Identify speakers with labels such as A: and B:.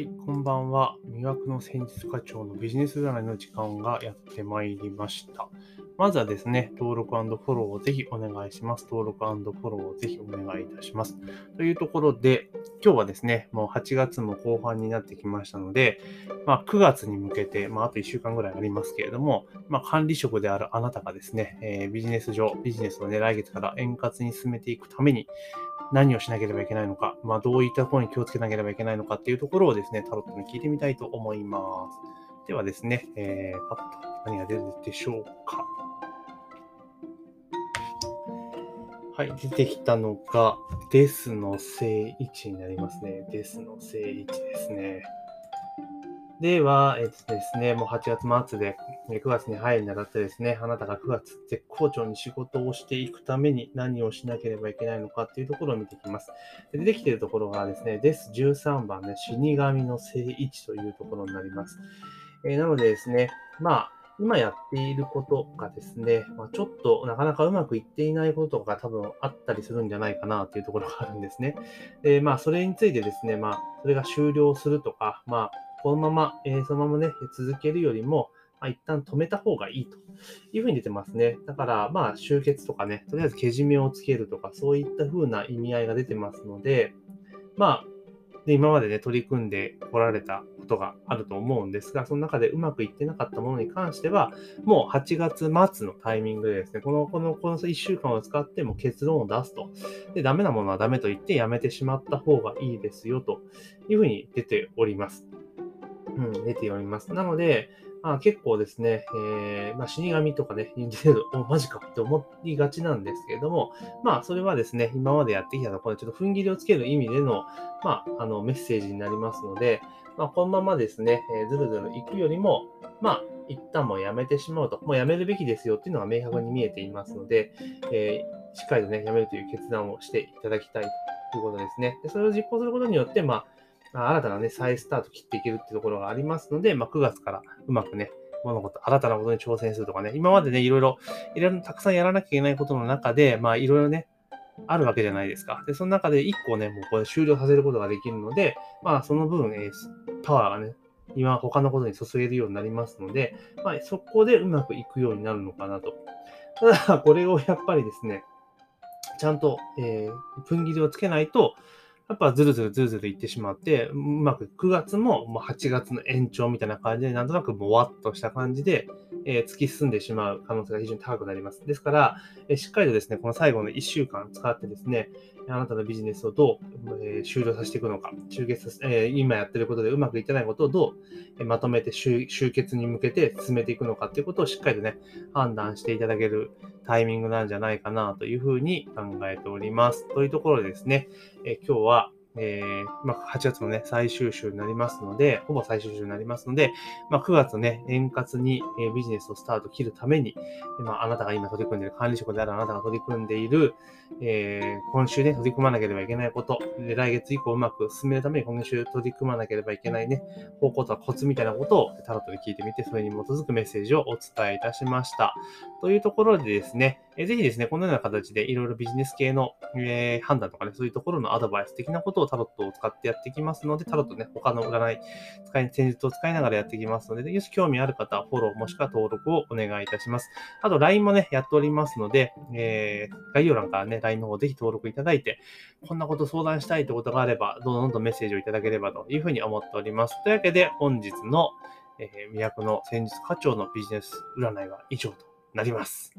A: はい、こんばんは。魅惑の戦術課長のビジネス占いの時間がやってまいりました。まずはですね、登録フォローをぜひお願いします。登録フォローをぜひお願いいたします。というところで、今日はですね、もう8月も後半になってきましたので、まあ、9月に向けて、まあ、あと1週間ぐらいありますけれども、まあ、管理職であるあなたがですね、えービジネス上、ビジネスをね、来月から円滑に進めていくために、何をしなければいけないのか、まあ、どういったところに気をつけなければいけないのかっていうところをですね、タロットに聞いてみたいと思います。ではですね、えー、パッと何が出るでしょうか。はい、出てきたのが、デスの正位置になりますね。デスの正位置ですね。では、えっとですね、もう8月末で9月に入るにあたってですね、あなたが9月絶好調に仕事をしていくために何をしなければいけないのかっていうところを見ていきます。で出てきているところがですね、デス13番ね、死神の正位置というところになります。えーなのでですね、まあ、今やっていることがですね、まあ、ちょっとなかなかうまくいっていないこととかが多分あったりするんじゃないかなというところがあるんですね。で、まあ、それについてですね、まあ、それが終了するとか、まあ、このまま、えーそのままね、続けるよりも、まあ、一旦止めた方がいいというふうに出てますね。だから、まあ、終結とかね、とりあえずけじめをつけるとか、そういった風な意味合いが出てますので、まあ、で今までね、取り組んでこられたことがあると思うんですが、その中でうまくいってなかったものに関しては、もう8月末のタイミングでですね、この、この、この1週間を使っても結論を出すと。で、ダメなものはダメと言ってやめてしまった方がいいですよ、というふうに出ております。うん、出ております。なので、まあ、結構ですね、えーまあ、死神とかね、言ってると、お、マジかって思いがちなんですけれども、まあ、それはですね、今までやってきたところで、ちょっと踏ん切りをつける意味での、まあ、あの、メッセージになりますので、まあ、このままですね、えーずるずる行くよりも、まあ、一旦もうやめてしまうと、もうやめるべきですよっていうのが明白に見えていますので、えーしっかりとね、やめるという決断をしていただきたいということですね。でそれを実行することによって、まあ新たなね、再スタート切っていけるっていうところがありますので、まあ、9月からうまくね、物事、新たなことに挑戦するとかね、今までね、いろいろ、いろいろたくさんやらなきゃいけないことの中で、まあ、いろいろね、あるわけじゃないですか。で、その中で1個ね、もうこれ終了させることができるので、まあ、その分、えーパワーがね、今他のことに注げるようになりますので、まあ、そこでうまくいくようになるのかなと。ただ、これをやっぱりですね、ちゃんと、えー、踏ん切りをつけないと、やっぱずるずるずるずるいってしまって、うまく9月ももう8月の延長みたいな感じで、なんとなくもわっとした感じで、えー突き進んでしまう可能性が非常に高くなります。ですから、えーしっかりとですね、この最後の1週間使ってですね、あなたのビジネスをどう、えー終了させていくのか、終結させ、えー今やってることでうまくいってないことをどう、えまとめて終終結に向けて進めていくのかっていうことをしっかりとね、判断していただけるタイミングなんじゃないかなというふうに考えております。というところでですね、え今日は、えーまあ、8月のね、最終週になりますので、ほぼ最終週になりますので、まあ、9月ね、円滑に、えービジネスをスタート切るために、まあ、あなたが今取り組んでいる管理職であるあなたが取り組んでいる、えー今週ね、取り組まなければいけないこと、で来月以降うまく進めるために今週取り組まなければいけないね、方向とかコツみたいなことをタロットで聞いてみて、それに基づくメッセージをお伝えいたしました。というところでですね、えーぜひですね、このような形でいろいろビジネス系の、えー判断とかね、そういうところのアドバイス的なことをタロットを使ってやっていきますので、タロットね、他の占い、使い、戦術を使いながらやっていきますので、もし興味ある方はフォローもしくは登録をお願いいたします。あと、LINE もね、やっておりますので、えー概要欄からね、LINE の方ぜひ登録いただいて、こんなこと相談したいってことがあれば、どんどんどんどんメッセージをいただければというふうに思っております。というわけで、本日の、えー、都の戦術課長のビジネス占いは以上となります。